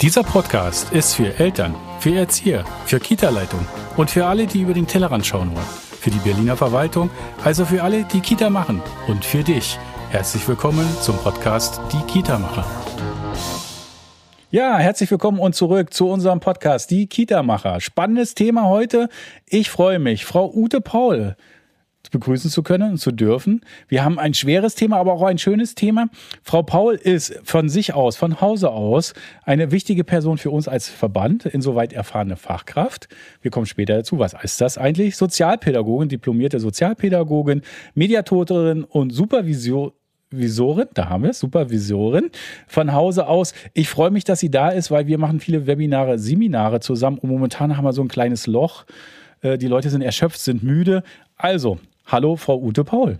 Dieser Podcast ist für Eltern, für Erzieher, für Kita-Leitung und für alle, die über den Tellerrand schauen wollen. Für die Berliner Verwaltung, also für alle, die Kita machen und für dich. Herzlich willkommen zum Podcast Die Kita-Macher. Ja, herzlich willkommen und zurück zu unserem Podcast Die Kita-Macher. Spannendes Thema heute. Ich freue mich. Frau Ute Paul begrüßen zu können und zu dürfen. Wir haben ein schweres Thema, aber auch ein schönes Thema. Frau Paul ist von sich aus, von Hause aus, eine wichtige Person für uns als Verband, insoweit erfahrene Fachkraft. Wir kommen später dazu. Was ist das eigentlich? Sozialpädagogin, diplomierte Sozialpädagogin, Mediatorin und Supervision. Visorin, da haben wir es, Supervisorin von Hause aus. Ich freue mich, dass sie da ist, weil wir machen viele Webinare, Seminare zusammen und momentan haben wir so ein kleines Loch. Äh, die Leute sind erschöpft, sind müde. Also, Hallo, Frau Ute Paul.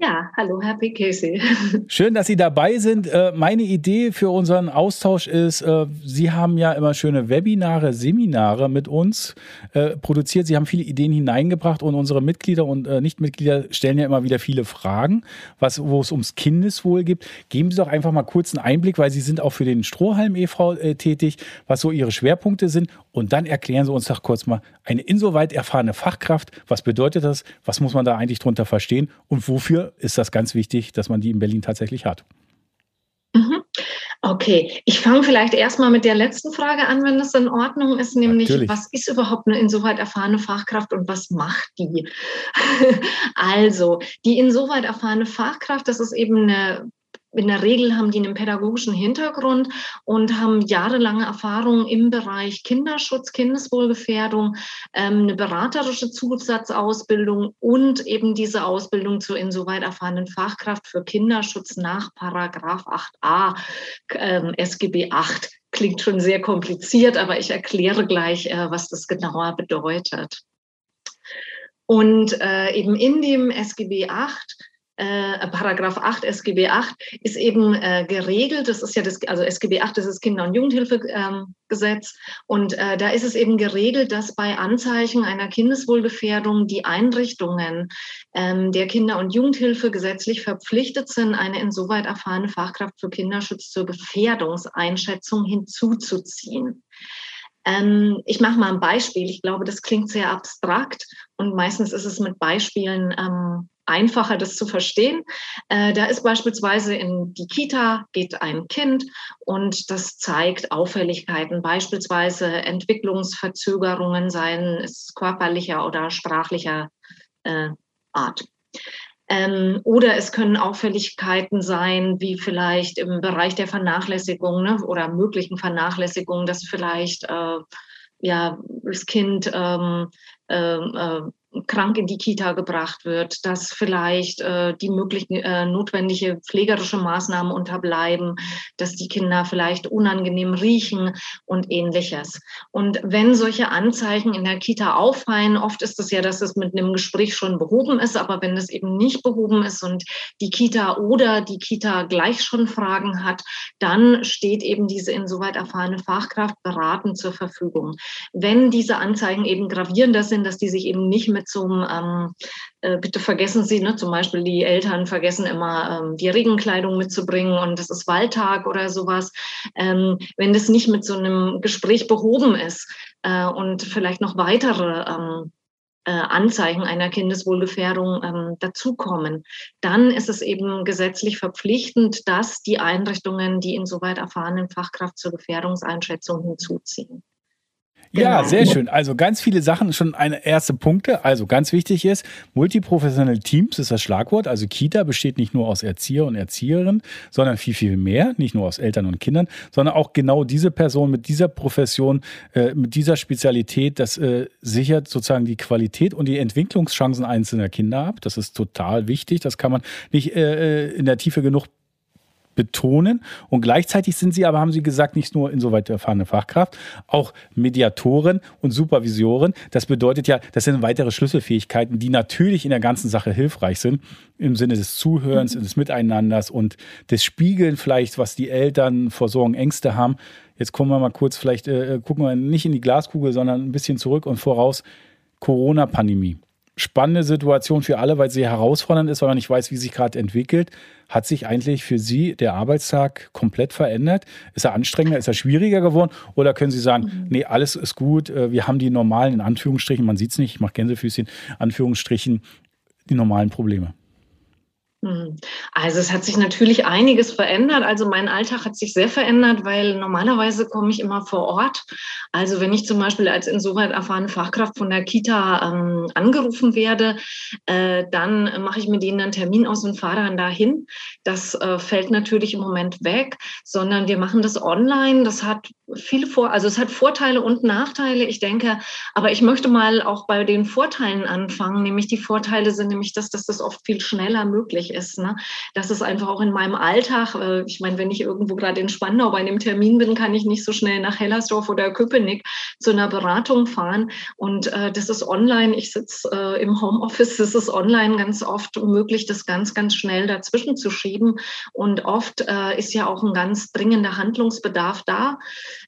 Ja, hallo, Happy Casey. Schön, dass Sie dabei sind. Äh, meine Idee für unseren Austausch ist, äh, Sie haben ja immer schöne Webinare, Seminare mit uns äh, produziert. Sie haben viele Ideen hineingebracht und unsere Mitglieder und Nichtmitglieder stellen ja immer wieder viele Fragen, was, wo es ums Kindeswohl gibt. Geben Sie doch einfach mal kurz einen Einblick, weil Sie sind auch für den Strohhalm e.V. tätig, was so Ihre Schwerpunkte sind. Und dann erklären Sie uns doch kurz mal eine insoweit erfahrene Fachkraft. Was bedeutet das? Was muss man da eigentlich drunter verstehen? Und wofür ist das ganz wichtig, dass man die in Berlin tatsächlich hat. Mhm. Okay, ich fange vielleicht erstmal mit der letzten Frage an, wenn das in Ordnung ist, nämlich Natürlich. was ist überhaupt eine insoweit erfahrene Fachkraft und was macht die? also, die insoweit erfahrene Fachkraft, das ist eben eine in der Regel haben die einen pädagogischen Hintergrund und haben jahrelange Erfahrung im Bereich Kinderschutz, Kindeswohlgefährdung, ähm, eine beraterische Zusatzausbildung und eben diese Ausbildung zur insoweit erfahrenen Fachkraft für Kinderschutz nach Paragraph 8a ähm, SGB 8. Klingt schon sehr kompliziert, aber ich erkläre gleich, äh, was das genauer bedeutet. Und äh, eben in dem SGB 8 äh, Paragraph 8 SGB 8 ist eben äh, geregelt. Das ist ja das, also SGB 8 das ist Kinder- und Jugendhilfegesetz. Und äh, da ist es eben geregelt, dass bei Anzeichen einer Kindeswohlgefährdung die Einrichtungen ähm, der Kinder- und Jugendhilfe gesetzlich verpflichtet sind, eine insoweit erfahrene Fachkraft für Kinderschutz zur Gefährdungseinschätzung hinzuzuziehen. Ähm, ich mache mal ein Beispiel. Ich glaube, das klingt sehr abstrakt und meistens ist es mit Beispielen ähm, einfacher, das zu verstehen. Äh, da ist beispielsweise in die Kita geht ein Kind und das zeigt Auffälligkeiten, beispielsweise Entwicklungsverzögerungen, seien es körperlicher oder sprachlicher äh, Art. Ähm, oder es können Auffälligkeiten sein, wie vielleicht im Bereich der Vernachlässigung ne, oder möglichen Vernachlässigung, dass vielleicht äh, ja, das Kind ähm, äh, äh, krank in die Kita gebracht wird, dass vielleicht äh, die möglichen äh, notwendige pflegerische Maßnahmen unterbleiben, dass die Kinder vielleicht unangenehm riechen und ähnliches. Und wenn solche Anzeichen in der Kita auffallen, oft ist es ja, dass es mit einem Gespräch schon behoben ist, aber wenn es eben nicht behoben ist und die Kita oder die Kita gleich schon Fragen hat, dann steht eben diese insoweit erfahrene Fachkraft beratend zur Verfügung. Wenn diese Anzeigen eben gravierender sind, dass die sich eben nicht mit zum, ähm, äh, bitte vergessen Sie, ne, zum Beispiel die Eltern vergessen immer ähm, die Regenkleidung mitzubringen und es ist Waldtag oder sowas. Ähm, wenn das nicht mit so einem Gespräch behoben ist äh, und vielleicht noch weitere ähm, äh, Anzeichen einer Kindeswohlgefährdung ähm, dazukommen, dann ist es eben gesetzlich verpflichtend, dass die Einrichtungen die insoweit erfahrenen Fachkraft zur Gefährdungseinschätzung hinzuziehen. Ja, genau. sehr schön. Also ganz viele Sachen, schon eine erste Punkte. Also ganz wichtig ist, multiprofessionelle Teams ist das Schlagwort. Also Kita besteht nicht nur aus Erzieher und Erzieherinnen, sondern viel, viel mehr. Nicht nur aus Eltern und Kindern, sondern auch genau diese Person mit dieser Profession, äh, mit dieser Spezialität, das äh, sichert sozusagen die Qualität und die Entwicklungschancen einzelner Kinder ab. Das ist total wichtig. Das kann man nicht äh, äh in der Tiefe genug betonen. Und gleichzeitig sind sie aber, haben sie gesagt, nicht nur insoweit erfahrene Fachkraft, auch Mediatoren und Supervisoren. Das bedeutet ja, das sind weitere Schlüsselfähigkeiten, die natürlich in der ganzen Sache hilfreich sind, im Sinne des Zuhörens, mhm. des Miteinanders und des Spiegeln vielleicht, was die Eltern vor Sorgen, Ängste haben. Jetzt kommen wir mal kurz, vielleicht äh, gucken wir nicht in die Glaskugel, sondern ein bisschen zurück und voraus. Corona-Pandemie. Spannende Situation für alle, weil sie herausfordernd ist, weil man nicht weiß, wie sich gerade entwickelt. Hat sich eigentlich für Sie der Arbeitstag komplett verändert? Ist er anstrengender? Ist er schwieriger geworden? Oder können Sie sagen, mhm. nee, alles ist gut, äh, wir haben die normalen, in Anführungsstrichen, man sieht es nicht, ich mache Gänsefüßchen, Anführungsstrichen, die normalen Probleme? Hm. Also es hat sich natürlich einiges verändert. Also mein Alltag hat sich sehr verändert, weil normalerweise komme ich immer vor Ort. Also wenn ich zum Beispiel als insoweit erfahrene Fachkraft von der Kita ähm, angerufen werde, äh, dann mache ich mit denen einen Termin aus und fahre dann dahin. Das äh, fällt natürlich im Moment weg, sondern wir machen das online. Das hat viele Vor, also es hat Vorteile und Nachteile. Ich denke, aber ich möchte mal auch bei den Vorteilen anfangen. Nämlich die Vorteile sind nämlich, dass, dass das oft viel schneller möglich möglich ist. Ne? Das ist einfach auch in meinem Alltag. Äh, ich meine, wenn ich irgendwo gerade in Spandau bei einem Termin bin, kann ich nicht so schnell nach Hellersdorf oder Köpenick zu einer Beratung fahren. Und äh, das ist online. Ich sitze äh, im Homeoffice. Das ist online ganz oft möglich, das ganz, ganz schnell dazwischen zu schieben. Und oft äh, ist ja auch ein ganz dringender Handlungsbedarf da.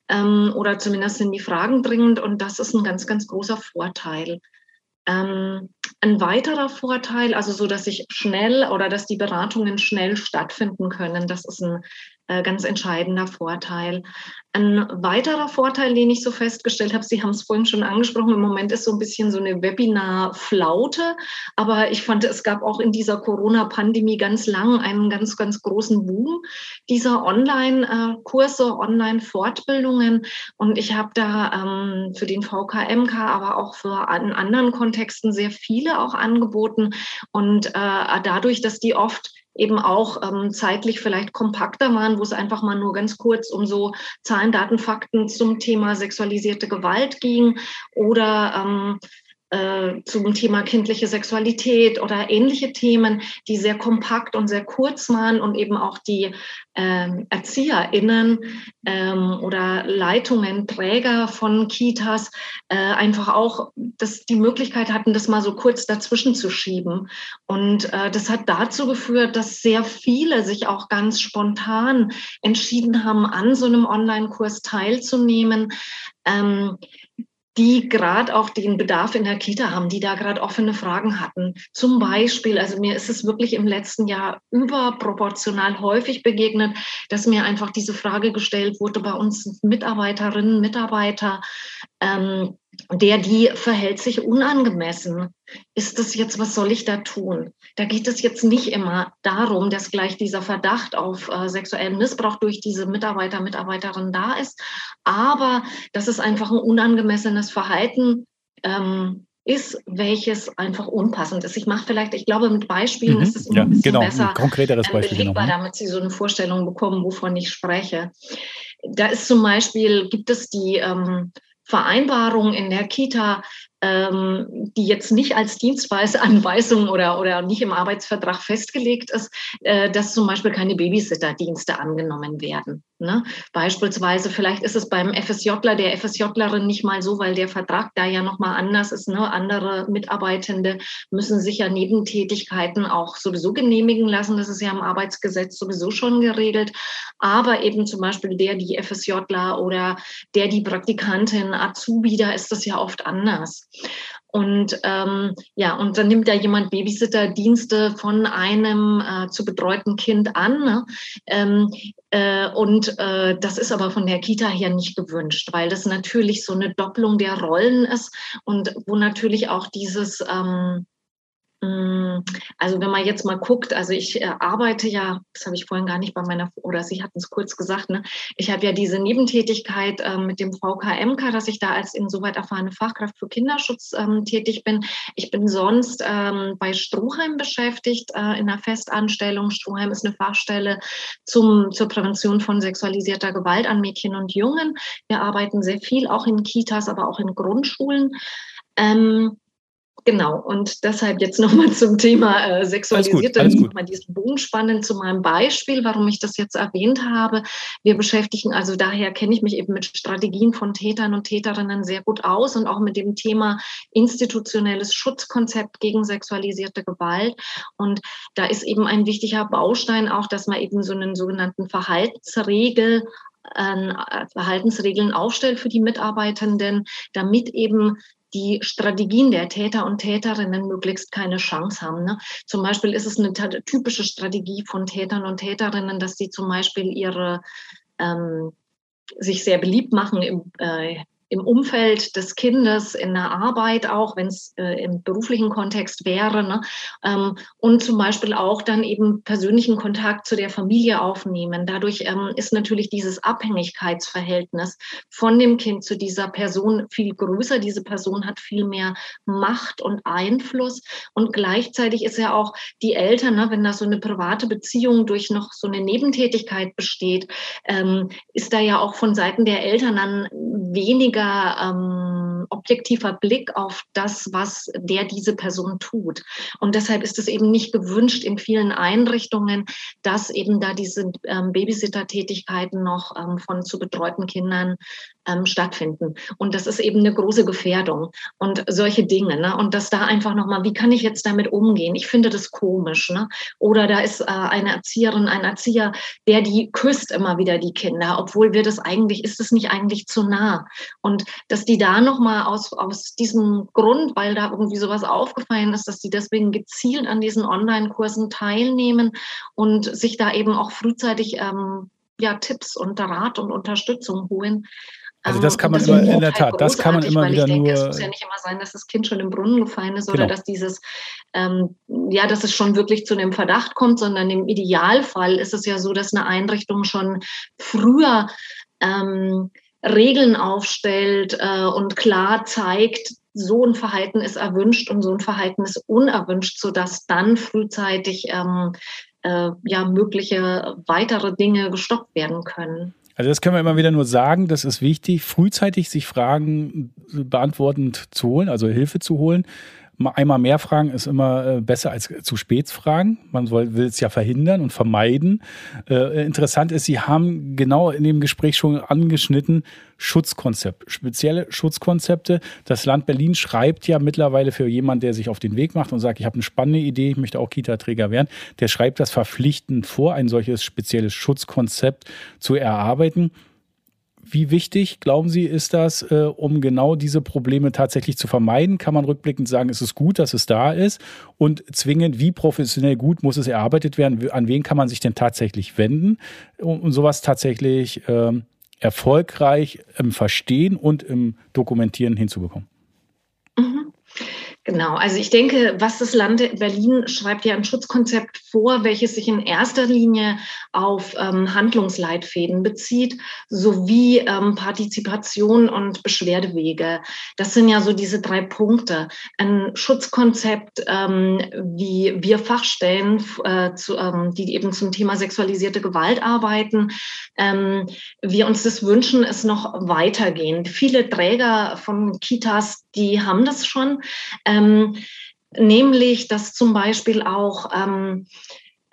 Ähm, oder zumindest sind die Fragen dringend. Und das ist ein ganz, ganz großer Vorteil. Ähm, ein weiterer Vorteil, also so, dass ich schnell oder dass die Beratungen schnell stattfinden können, das ist ein ganz entscheidender Vorteil. Ein weiterer Vorteil, den ich so festgestellt habe, Sie haben es vorhin schon angesprochen, im Moment ist so ein bisschen so eine Webinar-Flaute, aber ich fand, es gab auch in dieser Corona-Pandemie ganz lang einen ganz, ganz großen Boom dieser Online-Kurse, Online-Fortbildungen und ich habe da ähm, für den VKMK, aber auch für in anderen Kontexten sehr viele auch angeboten und äh, dadurch, dass die oft eben auch ähm, zeitlich vielleicht kompakter waren, wo es einfach mal nur ganz kurz um so Zahlen, Daten, Fakten zum Thema sexualisierte Gewalt ging oder ähm, äh, zum Thema kindliche Sexualität oder ähnliche Themen, die sehr kompakt und sehr kurz waren und eben auch die ähm, ErzieherInnen ähm, oder Leitungen, Träger von Kitas äh, einfach auch das, die Möglichkeit hatten, das mal so kurz dazwischen zu schieben. Und äh, das hat dazu geführt, dass sehr viele sich auch ganz spontan entschieden haben, an so einem Online-Kurs teilzunehmen. Ähm, die gerade auch den Bedarf in der Kita haben, die da gerade offene Fragen hatten. Zum Beispiel, also mir ist es wirklich im letzten Jahr überproportional häufig begegnet, dass mir einfach diese Frage gestellt wurde bei uns Mitarbeiterinnen, Mitarbeiter, ähm, der, die verhält sich unangemessen. Ist das jetzt, was soll ich da tun? Da geht es jetzt nicht immer darum, dass gleich dieser Verdacht auf äh, sexuellen Missbrauch durch diese Mitarbeiter, Mitarbeiterin da ist, aber dass es einfach ein unangemessenes Verhalten ähm, ist, welches einfach unpassend ist. Ich mache vielleicht, ich glaube, mit Beispielen mhm. ist es immer ja, ein bisschen genau, besser, ein konkreteres äh, Beispiel belegbar, genau. damit Sie so eine Vorstellung bekommen, wovon ich spreche. Da ist zum Beispiel, gibt es die ähm, Vereinbarung in der Kita, ähm, die jetzt nicht als Dienstweisanweisung oder, oder nicht im Arbeitsvertrag festgelegt ist, äh, dass zum Beispiel keine Babysitterdienste angenommen werden. Ne? Beispielsweise, vielleicht ist es beim FSJler, der FSJlerin nicht mal so, weil der Vertrag da ja nochmal anders ist. Ne? Andere Mitarbeitende müssen sich ja Nebentätigkeiten auch sowieso genehmigen lassen. Das ist ja im Arbeitsgesetz sowieso schon geregelt. Aber eben zum Beispiel der, die FSJler oder der, die Praktikantin, Azubi, da ist das ja oft anders. Und ähm, ja, und dann nimmt ja jemand Babysitterdienste von einem äh, zu betreuten Kind an. Ne? Ähm, äh, und äh, das ist aber von der Kita her nicht gewünscht, weil das natürlich so eine Doppelung der Rollen ist und wo natürlich auch dieses ähm, also wenn man jetzt mal guckt, also ich äh, arbeite ja, das habe ich vorhin gar nicht bei meiner, oder Sie hatten es kurz gesagt, ne? ich habe ja diese Nebentätigkeit äh, mit dem VKMK, dass ich da als insoweit erfahrene Fachkraft für Kinderschutz ähm, tätig bin. Ich bin sonst ähm, bei Stroheim beschäftigt, äh, in einer Festanstellung. Stroheim ist eine Fachstelle zum, zur Prävention von sexualisierter Gewalt an Mädchen und Jungen. Wir arbeiten sehr viel, auch in Kitas, aber auch in Grundschulen. Ähm, Genau, und deshalb jetzt nochmal zum Thema äh, sexualisierte, nochmal diesen Bogen spannend zu meinem Beispiel, warum ich das jetzt erwähnt habe. Wir beschäftigen, also daher kenne ich mich eben mit Strategien von Tätern und Täterinnen sehr gut aus und auch mit dem Thema institutionelles Schutzkonzept gegen sexualisierte Gewalt. Und da ist eben ein wichtiger Baustein auch, dass man eben so einen sogenannten Verhaltensregel äh, Verhaltensregeln aufstellt für die Mitarbeitenden, damit eben die Strategien der Täter und Täterinnen möglichst keine Chance haben. Ne? Zum Beispiel ist es eine typische Strategie von Tätern und Täterinnen, dass sie zum Beispiel ihre ähm, sich sehr beliebt machen im, äh, im Umfeld des Kindes, in der Arbeit auch, wenn es äh, im beruflichen Kontext wäre. Ne? Ähm, und zum Beispiel auch dann eben persönlichen Kontakt zu der Familie aufnehmen. Dadurch ähm, ist natürlich dieses Abhängigkeitsverhältnis von dem Kind zu dieser Person viel größer. Diese Person hat viel mehr Macht und Einfluss. Und gleichzeitig ist ja auch die Eltern, ne, wenn da so eine private Beziehung durch noch so eine Nebentätigkeit besteht, ähm, ist da ja auch von Seiten der Eltern dann weniger weniger ähm, objektiver Blick auf das, was der diese Person tut. Und deshalb ist es eben nicht gewünscht in vielen Einrichtungen, dass eben da diese ähm, Babysitter-Tätigkeiten noch ähm, von zu betreuten Kindern ähm, stattfinden. Und das ist eben eine große Gefährdung und solche Dinge. Ne? Und dass da einfach nochmal, wie kann ich jetzt damit umgehen? Ich finde das komisch. Ne? Oder da ist äh, eine Erzieherin, ein Erzieher, der die küsst immer wieder die Kinder, obwohl wir das eigentlich, ist es nicht eigentlich zu nah. Und dass die da nochmal aus, aus diesem Grund, weil da irgendwie sowas aufgefallen ist, dass die deswegen gezielt an diesen Online-Kursen teilnehmen und sich da eben auch frühzeitig ähm, ja, Tipps und Rat und Unterstützung holen. Also das ähm, kann man immer, in der Tat, das kann man immer wieder denke, nur. Es muss ja nicht immer sein, dass das Kind schon im Brunnen gefallen ist genau. oder dass dieses, ähm, ja, dass es schon wirklich zu einem Verdacht kommt, sondern im Idealfall ist es ja so, dass eine Einrichtung schon früher ähm, Regeln aufstellt äh, und klar zeigt, so ein Verhalten ist erwünscht und so ein Verhalten ist unerwünscht, sodass dann frühzeitig ähm, äh, ja mögliche weitere Dinge gestoppt werden können. Also das können wir immer wieder nur sagen, das ist wichtig, frühzeitig sich Fragen beantwortend zu holen, also Hilfe zu holen einmal mehr fragen ist immer äh, besser als zu spät fragen. Man will es ja verhindern und vermeiden. Äh, interessant ist, Sie haben genau in dem Gespräch schon angeschnitten, Schutzkonzept, spezielle Schutzkonzepte. Das Land Berlin schreibt ja mittlerweile für jemanden, der sich auf den Weg macht und sagt, ich habe eine spannende Idee, ich möchte auch Kita-Träger werden, der schreibt das verpflichtend vor, ein solches spezielles Schutzkonzept zu erarbeiten. Wie wichtig, glauben Sie, ist das, äh, um genau diese Probleme tatsächlich zu vermeiden? Kann man rückblickend sagen, ist es gut, dass es da ist? Und zwingend, wie professionell gut muss es erarbeitet werden? An wen kann man sich denn tatsächlich wenden, um, um sowas tatsächlich ähm, erfolgreich im Verstehen und im Dokumentieren hinzubekommen? Mhm. Genau, also ich denke, was das Land Berlin schreibt ja ein Schutzkonzept vor, welches sich in erster Linie auf ähm, Handlungsleitfäden bezieht, sowie ähm, Partizipation und Beschwerdewege. Das sind ja so diese drei Punkte. Ein Schutzkonzept, ähm, wie wir Fachstellen, äh, zu, ähm, die eben zum Thema sexualisierte Gewalt arbeiten, ähm, wir uns das wünschen, es noch weitergehen. Viele Träger von Kitas, die haben das schon. Ähm, nämlich dass zum Beispiel auch ähm,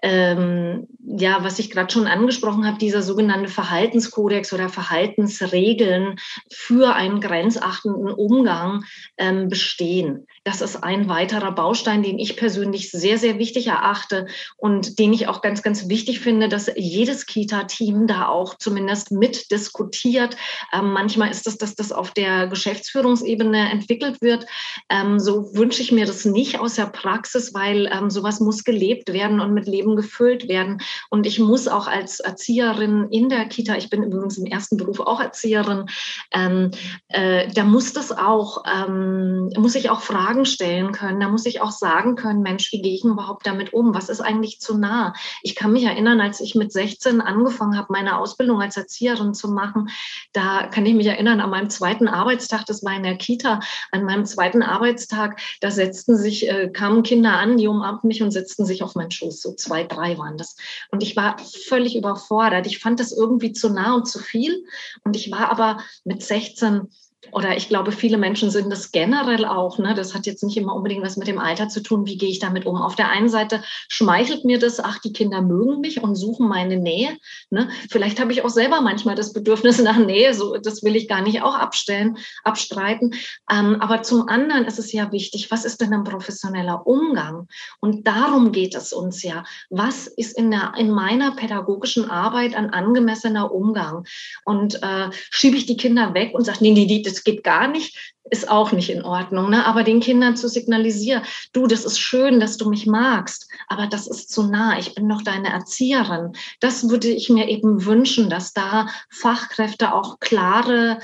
ähm, ja, was ich gerade schon angesprochen habe, dieser sogenannte Verhaltenskodex oder Verhaltensregeln für einen grenzachtenden Umgang ähm, bestehen. Das ist ein weiterer Baustein, den ich persönlich sehr, sehr wichtig erachte und den ich auch ganz, ganz wichtig finde, dass jedes Kita-Team da auch zumindest mitdiskutiert. Ähm, manchmal ist es, dass das auf der Geschäftsführungsebene entwickelt wird. Ähm, so wünsche ich mir das nicht aus der Praxis, weil ähm, sowas muss gelebt werden und mit Leben gefüllt werden. Und ich muss auch als Erzieherin in der Kita, ich bin übrigens im ersten Beruf auch Erzieherin, ähm, äh, da muss das auch, ähm, muss ich auch Fragen stellen können. Da muss ich auch sagen können, Mensch, wie gehe ich überhaupt damit um? Was ist eigentlich zu nah? Ich kann mich erinnern, als ich mit 16 angefangen habe, meine Ausbildung als Erzieherin zu machen, da kann ich mich erinnern, an meinem zweiten Arbeitstag, das war in der Kita, an meinem zweiten Arbeitstag, da setzten sich, äh, kamen Kinder an, die umarmten mich und setzten sich auf meinen Schoß, so zwei zwei, drei waren das. Und ich war völlig überfordert. Ich fand das irgendwie zu nah und zu viel. Und ich war aber mit 16 oder ich glaube, viele Menschen sind das generell auch. Ne? Das hat jetzt nicht immer unbedingt was mit dem Alter zu tun. Wie gehe ich damit um? Auf der einen Seite schmeichelt mir das, ach, die Kinder mögen mich und suchen meine Nähe. Ne? Vielleicht habe ich auch selber manchmal das Bedürfnis nach Nähe. So, das will ich gar nicht auch abstellen, abstreiten. Ähm, aber zum anderen ist es ja wichtig, was ist denn ein professioneller Umgang? Und darum geht es uns ja. Was ist in, der, in meiner pädagogischen Arbeit ein angemessener Umgang? Und äh, schiebe ich die Kinder weg und sage, nee, nee, nee, das geht gar nicht. ist auch nicht in Ordnung. Ne? Aber den Kindern zu signalisieren, du, das ist schön, dass du mich magst, aber das ist zu nah, ich bin doch deine Erzieherin. Das würde ich mir eben wünschen, dass da Fachkräfte auch klare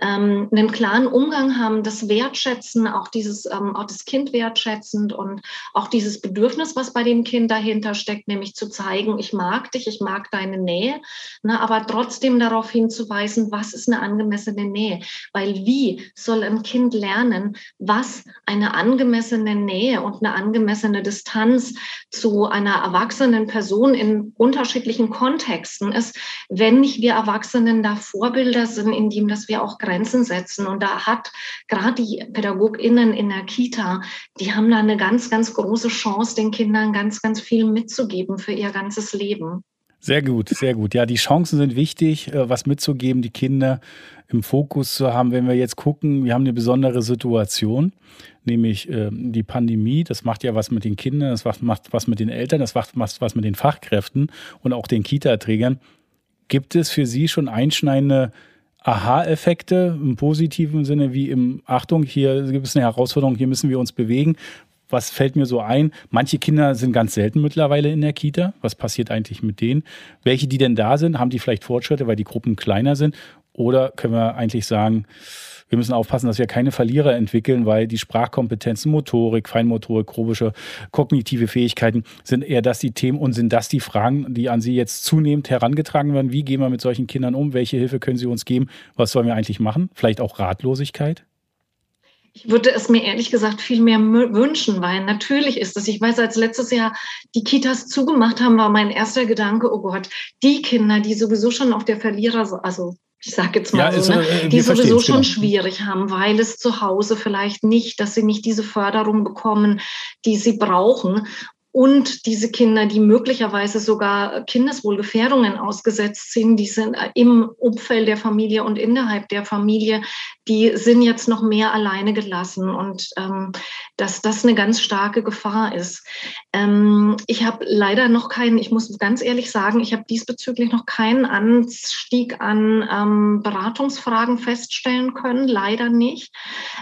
ähm, einen klaren Umgang haben, das Wertschätzen, auch dieses, ähm, auch das Kind wertschätzend und auch dieses Bedürfnis, was bei dem Kind dahinter steckt, nämlich zu zeigen, ich mag dich, ich mag deine Nähe, ne, aber trotzdem darauf hinzuweisen, was ist eine angemessene Nähe? Weil wie soll ein Kind lernen, was eine angemessene Nähe und eine angemessene Distanz zu einer erwachsenen Person in unterschiedlichen Kontexten ist, wenn nicht wir Erwachsenen da Vorbilder sind, indem dass wir auch Grenzen setzen. Und da hat gerade die PädagogInnen in der Kita, die haben da eine ganz, ganz große Chance, den Kindern ganz, ganz viel mitzugeben für ihr ganzes Leben. Sehr gut, sehr gut. Ja, die Chancen sind wichtig, äh, was mitzugeben, die Kinder im Fokus zu haben. Wenn wir jetzt gucken, wir haben eine besondere Situation, nämlich ähm, die Pandemie. Das macht ja was mit den Kindern, das macht was mit den Eltern, das macht was mit den Fachkräften und auch den Kita-Trägern. Gibt es für Sie schon einschneidende Aha-Effekte im positiven Sinne wie im Achtung, hier gibt es eine Herausforderung, hier müssen wir uns bewegen. Was fällt mir so ein? Manche Kinder sind ganz selten mittlerweile in der Kita. Was passiert eigentlich mit denen? Welche, die denn da sind, haben die vielleicht Fortschritte, weil die Gruppen kleiner sind? Oder können wir eigentlich sagen, wir müssen aufpassen, dass wir keine Verlierer entwickeln, weil die Sprachkompetenzen, Motorik, Feinmotorik, grobische, kognitive Fähigkeiten sind eher das die Themen und sind das die Fragen, die an Sie jetzt zunehmend herangetragen werden. Wie gehen wir mit solchen Kindern um? Welche Hilfe können Sie uns geben? Was sollen wir eigentlich machen? Vielleicht auch Ratlosigkeit? Ich würde es mir ehrlich gesagt viel mehr wünschen, weil natürlich ist es, ich weiß, als letztes Jahr die Kitas zugemacht haben, war mein erster Gedanke, oh Gott, die Kinder, die sowieso schon auf der Verlierer, also ich sage jetzt mal ja, so, ne, äh, die sowieso schon genau. schwierig haben, weil es zu Hause vielleicht nicht, dass sie nicht diese Förderung bekommen, die sie brauchen und diese Kinder, die möglicherweise sogar Kindeswohlgefährdungen ausgesetzt sind, die sind im Umfeld der Familie und innerhalb der Familie, die sind jetzt noch mehr alleine gelassen und ähm, dass das eine ganz starke Gefahr ist. Ähm, ich habe leider noch keinen, ich muss ganz ehrlich sagen, ich habe diesbezüglich noch keinen Anstieg an ähm, Beratungsfragen feststellen können, leider nicht.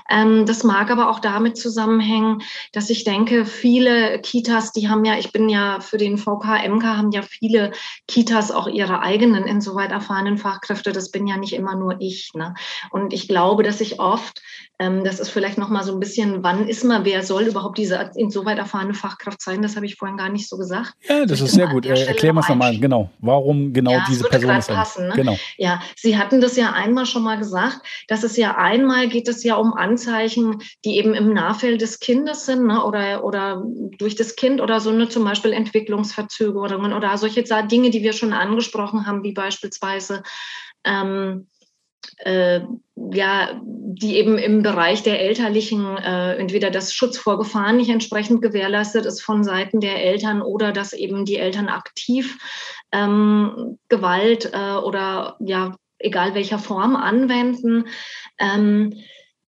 Ähm, das mag aber auch damit zusammenhängen, dass ich denke, viele Kitas, die haben ja, ich bin ja für den VK, MK, haben ja viele Kitas auch ihre eigenen insoweit erfahrenen Fachkräfte. Das bin ja nicht immer nur ich. Ne? Und ich glaube, dass ich oft, ähm, das ist vielleicht nochmal so ein bisschen, wann ist man, wer soll überhaupt diese insoweit erfahrene Fachkraft sein? Das habe ich vorhin gar nicht so gesagt. Ja, das ist sehr gut. Erklär mal nochmal, genau. Warum genau ja, diese Person ist. Passen, ne? Genau. Ja, Sie hatten das ja einmal schon mal gesagt, dass es ja einmal geht es ja um Anzeichen, die eben im Nahfeld des Kindes sind ne? oder, oder durch das Kind oder so, ne? zum Beispiel Entwicklungsverzögerungen oder solche Dinge, die wir schon angesprochen haben, wie beispielsweise ähm, äh, ja, die eben im Bereich der elterlichen, äh, entweder das Schutz vor Gefahren nicht entsprechend gewährleistet ist von Seiten der Eltern oder dass eben die Eltern aktiv ähm, Gewalt äh, oder ja, egal welcher Form anwenden. Ähm,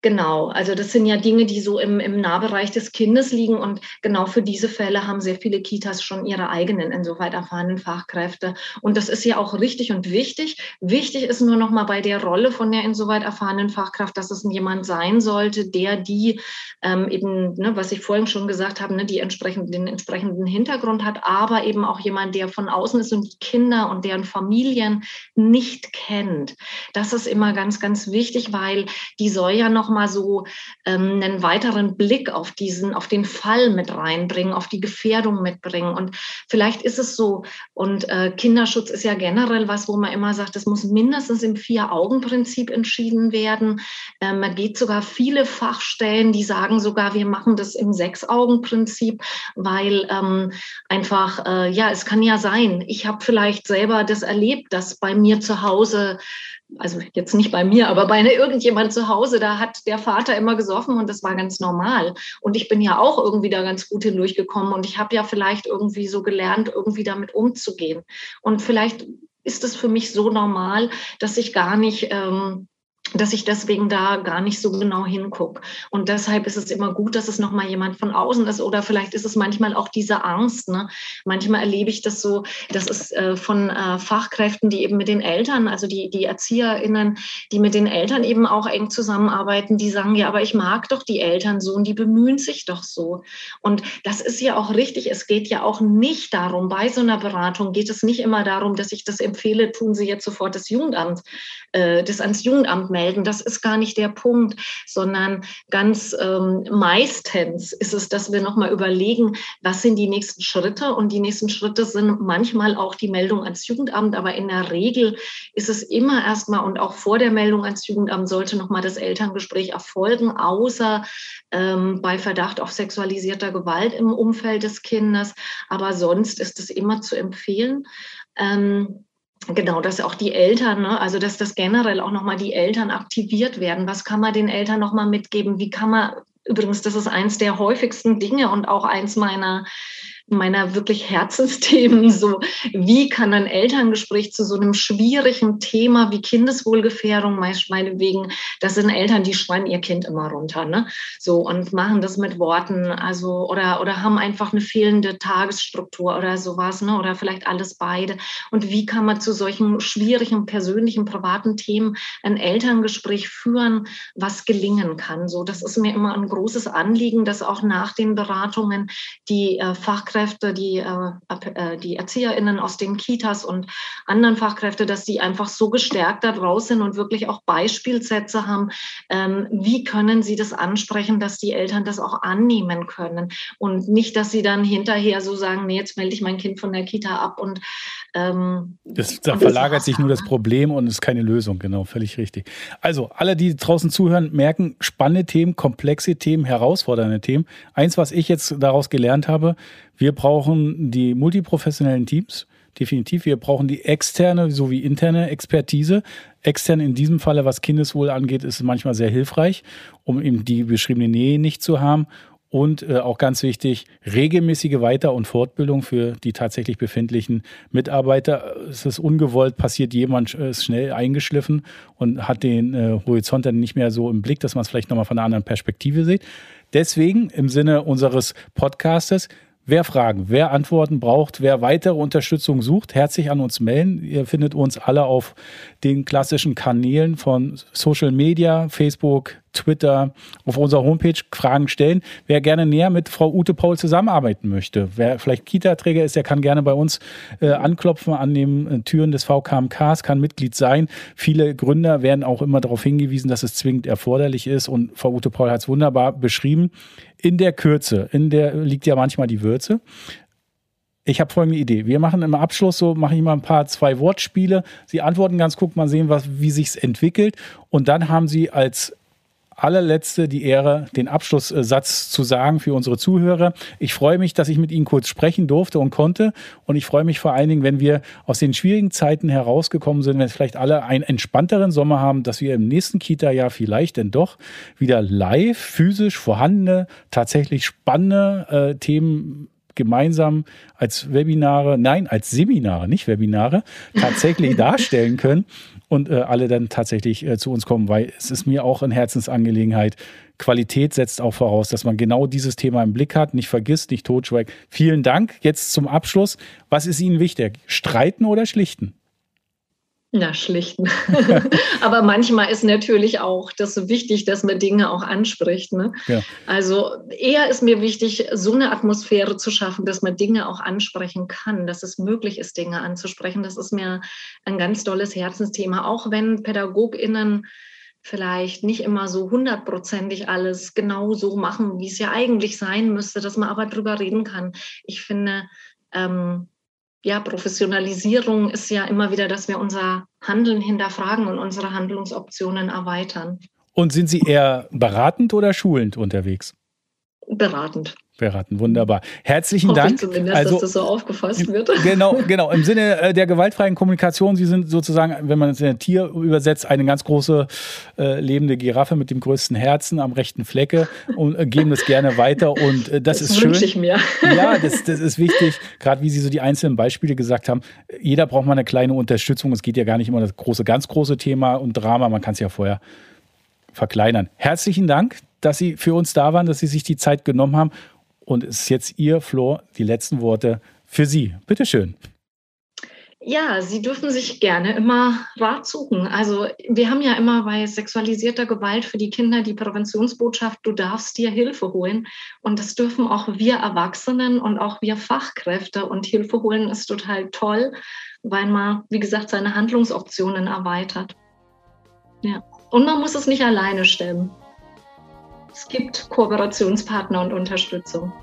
Genau, also das sind ja Dinge, die so im, im Nahbereich des Kindes liegen und genau für diese Fälle haben sehr viele Kitas schon ihre eigenen insoweit erfahrenen Fachkräfte. Und das ist ja auch richtig und wichtig. Wichtig ist nur noch mal bei der Rolle von der insoweit erfahrenen Fachkraft, dass es jemand sein sollte, der die ähm, eben, ne, was ich vorhin schon gesagt habe, ne, die entsprechend, den entsprechenden Hintergrund hat, aber eben auch jemand, der von außen ist und Kinder und deren Familien nicht kennt. Das ist immer ganz, ganz wichtig, weil die soll ja noch nochmal so ähm, einen weiteren Blick auf diesen, auf den Fall mit reinbringen, auf die Gefährdung mitbringen. Und vielleicht ist es so, und äh, Kinderschutz ist ja generell was, wo man immer sagt, es muss mindestens im Vier-Augen-Prinzip entschieden werden. Ähm, man geht sogar viele Fachstellen, die sagen sogar, wir machen das im Sechs-Augen-Prinzip, weil ähm, einfach, äh, ja, es kann ja sein, ich habe vielleicht selber das erlebt, dass bei mir zu Hause also jetzt nicht bei mir, aber bei irgendjemand zu Hause, da hat der Vater immer gesoffen und das war ganz normal. Und ich bin ja auch irgendwie da ganz gut hindurchgekommen und ich habe ja vielleicht irgendwie so gelernt, irgendwie damit umzugehen. Und vielleicht ist es für mich so normal, dass ich gar nicht ähm, dass ich deswegen da gar nicht so genau hingucke. Und deshalb ist es immer gut, dass es nochmal jemand von außen ist. Oder vielleicht ist es manchmal auch diese Angst. Ne? Manchmal erlebe ich das so, das ist äh, von äh, Fachkräften, die eben mit den Eltern, also die, die ErzieherInnen, die mit den Eltern eben auch eng zusammenarbeiten, die sagen, ja, aber ich mag doch die Eltern so und die bemühen sich doch so. Und das ist ja auch richtig. Es geht ja auch nicht darum, bei so einer Beratung geht es nicht immer darum, dass ich das empfehle, tun Sie jetzt sofort das Jugendamt, äh, das ans Jugendamt melden melden. Das ist gar nicht der Punkt, sondern ganz ähm, meistens ist es, dass wir nochmal überlegen, was sind die nächsten Schritte. Und die nächsten Schritte sind manchmal auch die Meldung ans Jugendamt, aber in der Regel ist es immer erstmal und auch vor der Meldung ans Jugendamt sollte nochmal das Elterngespräch erfolgen, außer ähm, bei Verdacht auf sexualisierter Gewalt im Umfeld des Kindes. Aber sonst ist es immer zu empfehlen. Ähm, Genau, dass auch die Eltern, ne, also dass das generell auch nochmal die Eltern aktiviert werden. Was kann man den Eltern nochmal mitgeben? Wie kann man, übrigens, das ist eins der häufigsten Dinge und auch eins meiner meiner wirklich Herzensthemen. So, wie kann ein Elterngespräch zu so einem schwierigen Thema wie Kindeswohlgefährdung, meinetwegen, das sind Eltern, die schreien ihr Kind immer runter, ne? So, und machen das mit Worten, also, oder, oder haben einfach eine fehlende Tagesstruktur oder sowas, ne? Oder vielleicht alles beide. Und wie kann man zu solchen schwierigen, persönlichen, privaten Themen ein Elterngespräch führen, was gelingen kann? So, das ist mir immer ein großes Anliegen, dass auch nach den Beratungen die äh, Fachkräfte Fachkräfte, die, äh, äh, die ErzieherInnen aus den Kitas und anderen Fachkräfte, dass die einfach so gestärkt da raus sind und wirklich auch Beispielsätze haben. Ähm, wie können sie das ansprechen, dass die Eltern das auch annehmen können und nicht, dass sie dann hinterher so sagen, nee, jetzt melde ich mein Kind von der Kita ab und ähm, das, da verlagert sich nur das Problem und ist keine Lösung, genau, völlig richtig. Also, alle, die draußen zuhören, merken, spannende Themen, komplexe Themen, herausfordernde Themen. Eins, was ich jetzt daraus gelernt habe, wir brauchen die multiprofessionellen Teams, definitiv. Wir brauchen die externe sowie interne Expertise. Extern in diesem Falle, was Kindeswohl angeht, ist manchmal sehr hilfreich, um eben die beschriebene Nähe nicht zu haben. Und äh, auch ganz wichtig, regelmäßige Weiter- und Fortbildung für die tatsächlich befindlichen Mitarbeiter. Es ist ungewollt, passiert jemand äh, ist schnell eingeschliffen und hat den äh, Horizont dann nicht mehr so im Blick, dass man es vielleicht nochmal von einer anderen Perspektive sieht. Deswegen im Sinne unseres Podcastes, Wer Fragen, wer Antworten braucht, wer weitere Unterstützung sucht, herzlich an uns melden. Ihr findet uns alle auf den klassischen Kanälen von Social Media, Facebook, Twitter, auf unserer Homepage Fragen stellen. Wer gerne näher mit Frau Ute Paul zusammenarbeiten möchte, wer vielleicht Kita-Träger ist, der kann gerne bei uns äh, anklopfen an den äh, Türen des VKMKs, kann Mitglied sein. Viele Gründer werden auch immer darauf hingewiesen, dass es zwingend erforderlich ist und Frau Ute Paul hat es wunderbar beschrieben. In der Kürze, in der liegt ja manchmal die Würze ich habe folgende Idee. Wir machen im Abschluss so, mache ich mal ein paar zwei Wortspiele. Sie antworten ganz, guck mal sehen, was, wie sich's entwickelt. Und dann haben Sie als allerletzte die Ehre, den Abschlusssatz zu sagen für unsere Zuhörer. Ich freue mich, dass ich mit Ihnen kurz sprechen durfte und konnte. Und ich freue mich vor allen Dingen, wenn wir aus den schwierigen Zeiten herausgekommen sind, wenn vielleicht alle einen entspannteren Sommer haben, dass wir im nächsten Kita-Jahr vielleicht denn doch wieder live, physisch vorhandene, tatsächlich spannende äh, Themen gemeinsam als Webinare, nein, als Seminare, nicht Webinare, tatsächlich darstellen können und äh, alle dann tatsächlich äh, zu uns kommen, weil es ist mir auch eine Herzensangelegenheit. Qualität setzt auch voraus, dass man genau dieses Thema im Blick hat, nicht vergisst, nicht totschweigt. Vielen Dank. Jetzt zum Abschluss. Was ist Ihnen wichtig? Streiten oder schlichten? Na, schlichten. Aber manchmal ist natürlich auch das so wichtig, dass man Dinge auch anspricht. Ne? Ja. Also eher ist mir wichtig, so eine Atmosphäre zu schaffen, dass man Dinge auch ansprechen kann, dass es möglich ist, Dinge anzusprechen. Das ist mir ein ganz tolles Herzensthema, auch wenn PädagogInnen vielleicht nicht immer so hundertprozentig alles genau so machen, wie es ja eigentlich sein müsste, dass man aber drüber reden kann. Ich finde, ähm, ja, Professionalisierung ist ja immer wieder, dass wir unser Handeln hinterfragen und unsere Handlungsoptionen erweitern. Und sind Sie eher beratend oder schulend unterwegs? Beratend. Beraten. Wunderbar. Herzlichen Hoffe Dank. Ich zumindest, also, dass das so aufgefasst wird. Genau, genau. Im Sinne äh, der gewaltfreien Kommunikation, Sie sind sozusagen, wenn man es in ein Tier übersetzt, eine ganz große äh, lebende Giraffe mit dem größten Herzen am rechten Flecke und äh, geben das gerne weiter. Und äh, das, das ist schön. Ich mir. Ja, das, das ist wichtig. Gerade wie Sie so die einzelnen Beispiele gesagt haben. Jeder braucht mal eine kleine Unterstützung. Es geht ja gar nicht immer das große, ganz große Thema und Drama. Man kann es ja vorher verkleinern. Herzlichen Dank, dass Sie für uns da waren, dass Sie sich die Zeit genommen haben. Und es ist jetzt Ihr, Flor, die letzten Worte für Sie. Bitte schön. Ja, Sie dürfen sich gerne immer Rat suchen. Also wir haben ja immer bei sexualisierter Gewalt für die Kinder die Präventionsbotschaft, du darfst dir Hilfe holen. Und das dürfen auch wir Erwachsenen und auch wir Fachkräfte. Und Hilfe holen ist total toll, weil man, wie gesagt, seine Handlungsoptionen erweitert. Ja. Und man muss es nicht alleine stemmen. Es gibt Kooperationspartner und Unterstützung.